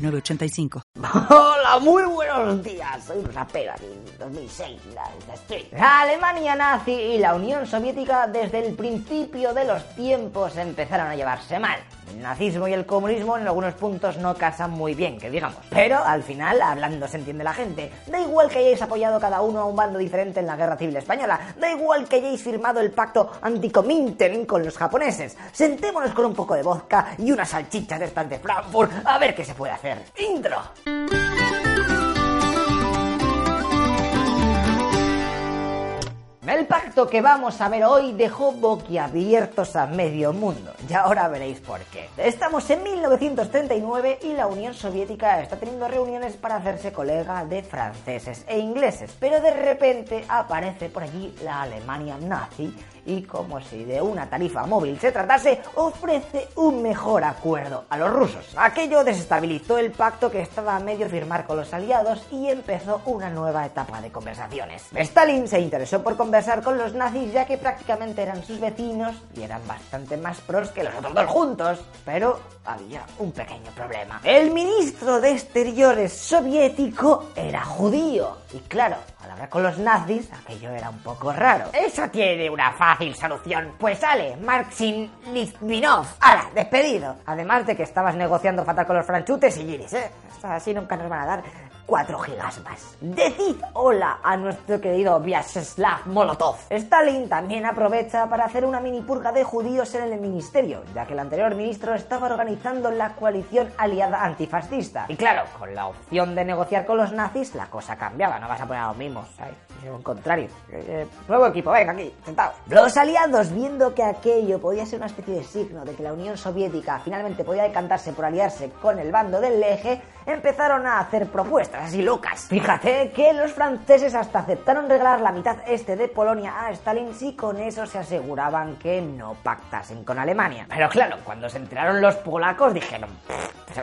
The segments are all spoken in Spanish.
8985. Hola, muy buenos días. Soy rapero aquí, 2006, la, Street. La Alemania nazi y la Unión Soviética desde el principio de los tiempos empezaron a llevarse mal. El nazismo y el comunismo en algunos puntos no casan muy bien, que digamos. Pero al final, hablando se entiende la gente. Da igual que hayáis apoyado cada uno a un bando diferente en la Guerra Civil Española. Da igual que hayáis firmado el pacto anticomintern con los japoneses. Sentémonos con un poco de vodka y unas salchichas de estas de Frankfurt a ver qué se puede hacer. Intro. El pacto que vamos a ver hoy dejó boquiabiertos a medio mundo, y ahora veréis por qué. Estamos en 1939 y la Unión Soviética está teniendo reuniones para hacerse colega de franceses e ingleses, pero de repente aparece por allí la Alemania nazi y como si de una tarifa móvil se tratase, ofrece un mejor acuerdo a los rusos. Aquello desestabilizó el pacto que estaba a medio firmar con los aliados y empezó una nueva etapa de conversaciones. Stalin se interesó por conversar con los nazis ya que prácticamente eran sus vecinos y eran bastante más pros que los otros dos juntos, pero había un pequeño problema. El ministro de Exteriores soviético era judío y claro, al hablar con los nazis aquello era un poco raro. Eso tiene una fácil solución. Pues sale, Marxin Litvinov. ¡Hala! Despedido. Además de que estabas negociando fatal con los franchutes y giris, ¿eh? Así nunca nos van a dar 4 gigas más. Decid hola a nuestro querido Vyacheslav Molotov. Stalin también aprovecha para hacer una mini purga de judíos en el ministerio, ya que el anterior ministro estaba organizando la coalición aliada antifascista. Y claro, con la opción de negociar con los nazis, la cosa cambiaba, no vas a poner a los mismos, ¿sabes? Contrario. Eh, nuevo equipo, venga aquí, sentados. Los aliados, viendo que aquello podía ser una especie de signo de que la Unión Soviética finalmente podía decantarse por aliarse con el bando del eje, empezaron a hacer propuestas así locas. Fíjate que los franceses hasta aceptaron regalar la mitad este de Polonia a Stalin si con eso se aseguraban que no pactasen con Alemania. Pero claro, cuando se enteraron los polacos dijeron,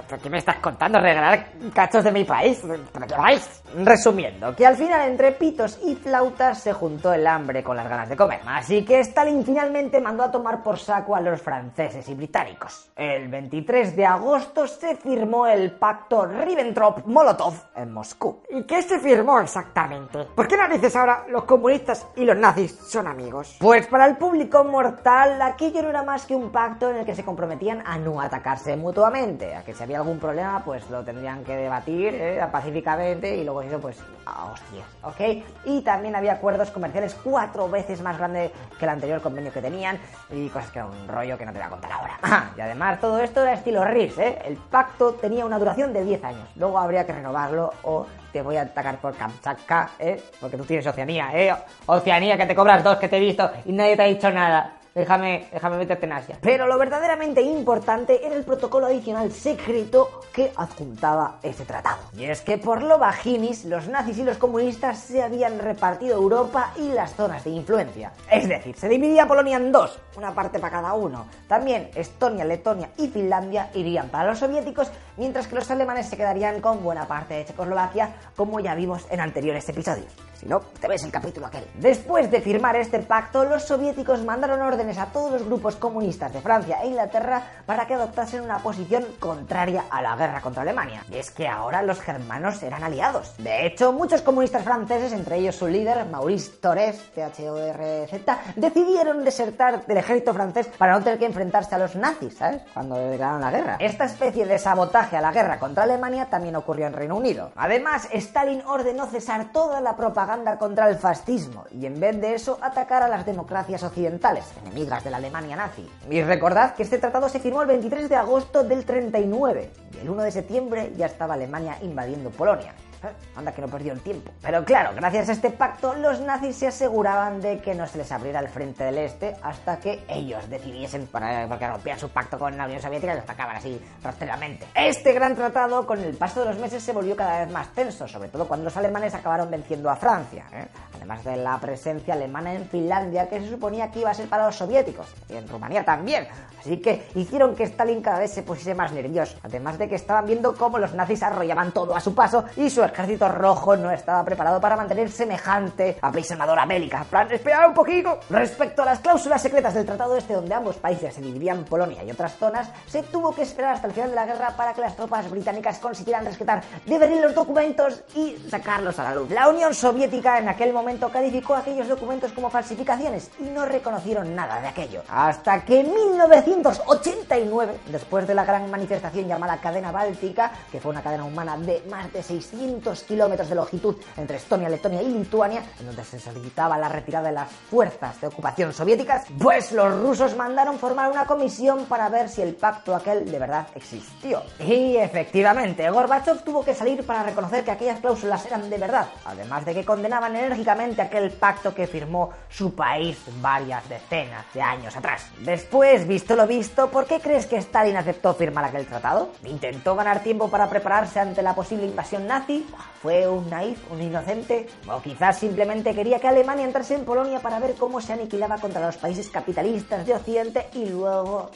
¿pero qué me estás contando? ¿Regalar cachos de mi país? ¿Pero qué vais? Resumiendo, que al final entre pitos y flautas se juntó el hambre con las ganas de comer. Así que Stalin finalmente mandó a tomar por saco a los franceses y británicos. El 23 de agosto se firmó el pacto Ribbentrop-Molotov en Moscú. ¿Y qué se firmó exactamente? ¿Por qué narices ahora los comunistas y los nazis son amigos? Pues para el público mortal, aquello no era más que un pacto en el que se comprometían a no atacarse mutuamente, a que si había algún problema, pues lo tendrían que debatir eh, pacíficamente y luego eso, pues, a ¿ok? Y también había acuerdos comerciales cuatro veces más grandes que el anterior convenio que tenían y cosas que era un rollo que no te voy a contar ahora. y además todo esto era estilo RIS, ¿eh? El pacto tenía una duración de 10 años. Luego habría que renovarlo o te voy a atacar por Kamchatka, ¿eh? Porque tú tienes Oceanía, ¿eh? Oceanía, que te cobras dos que te he visto y nadie te ha dicho nada. Déjame, déjame meterte en Asia. Pero lo verdaderamente importante era el protocolo adicional secreto que adjuntaba ese tratado. Y es que por lo bajinis, los nazis y los comunistas se habían repartido Europa y las zonas de influencia. Es decir, se dividía Polonia en dos, una parte para cada uno. También Estonia, Letonia y Finlandia irían para los soviéticos, mientras que los alemanes se quedarían con buena parte de Checoslovaquia, como ya vimos en anteriores episodios. Si no, te ves el capítulo aquel. Después de firmar este pacto, los soviéticos mandaron órdenes a todos los grupos comunistas de Francia e Inglaterra para que adoptasen una posición contraria a la guerra contra Alemania. Y es que ahora los germanos eran aliados. De hecho, muchos comunistas franceses, entre ellos su líder, Maurice Torres, T-H-O-R-Z, decidieron desertar del ejército francés para no tener que enfrentarse a los nazis, ¿sabes? Cuando declararon la guerra. Esta especie de sabotaje a la guerra contra Alemania también ocurrió en Reino Unido. Además, Stalin ordenó cesar toda la propaganda contra el fascismo y en vez de eso atacar a las democracias occidentales, enemigas de la Alemania nazi. Y recordad que este tratado se firmó el 23 de agosto del 39 y el 1 de septiembre ya estaba Alemania invadiendo Polonia. ¿Eh? Anda que no perdió el tiempo. Pero claro, gracias a este pacto, los nazis se aseguraban de que no se les abriera el frente del este hasta que ellos decidiesen, porque rompían su pacto con la Unión Soviética y los atacaban así rastreramente. Este gran tratado, con el paso de los meses, se volvió cada vez más tenso, sobre todo cuando los alemanes acabaron venciendo a Francia. ¿eh? Además de la presencia alemana en Finlandia, que se suponía que iba a ser para los soviéticos, y en Rumanía también. Así que hicieron que Stalin cada vez se pusiese más nervioso. Además de que estaban viendo cómo los nazis arrollaban todo a su paso y su ejército rojo no estaba preparado para mantener semejante aprisionadora bélica. plan, esperad un poquito. Respecto a las cláusulas secretas del tratado este, donde ambos países se dividían Polonia y otras zonas, se tuvo que esperar hasta el final de la guerra para que las tropas británicas consiguieran rescatar de Berlín los documentos y sacarlos a la luz. La Unión Soviética en aquel momento calificó aquellos documentos como falsificaciones y no reconocieron nada de aquello. Hasta que en 1989, después de la gran manifestación llamada Cadena Báltica, que fue una cadena humana de más de 600 kilómetros de longitud entre Estonia, Letonia y Lituania, en donde se solicitaba la retirada de las fuerzas de ocupación soviéticas, pues los rusos mandaron formar una comisión para ver si el pacto aquel de verdad existió. Y efectivamente, Gorbachev tuvo que salir para reconocer que aquellas cláusulas eran de verdad, además de que condenaban enérgicamente aquel pacto que firmó su país varias decenas de años atrás. Después, visto lo visto, ¿por qué crees que Stalin aceptó firmar aquel tratado? ¿Intentó ganar tiempo para prepararse ante la posible invasión nazi? ¿Fue un naif, un inocente? ¿O quizás simplemente quería que Alemania entrase en Polonia para ver cómo se aniquilaba contra los países capitalistas de Occidente y luego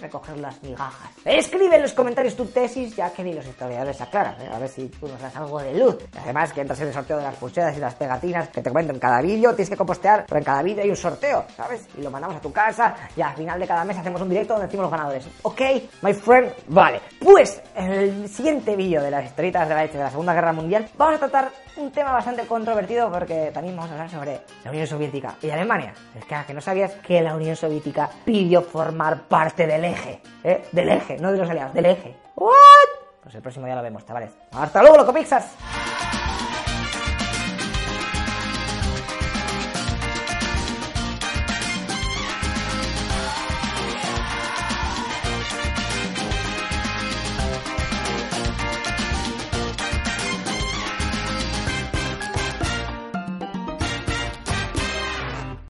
recoger las migajas? Escribe en los comentarios tu tesis, ya que ni los historiadores aclaran, ¿eh? a ver si tú nos das algo de luz. Además, que entras en el sorteo de las pulseras y las pegatinas que te comento en cada vídeo, tienes que compostear, pero en cada vídeo hay un sorteo, ¿sabes? Y lo mandamos a tu casa y al final de cada mes hacemos un directo donde decimos los ganadores. ¿Ok? My friend, vale. Pues en el siguiente vídeo de las historietas de la de la Segunda Guerra Mundial vamos a tratar un tema bastante controvertido porque también vamos a hablar sobre la Unión Soviética y Alemania. Es que, que no sabías que la Unión Soviética pidió formar parte del eje, ¿eh? Del eje, no de los aliados, del eje. ¿What? Pues el próximo día lo vemos, chavales. Hasta luego, loco Pixars.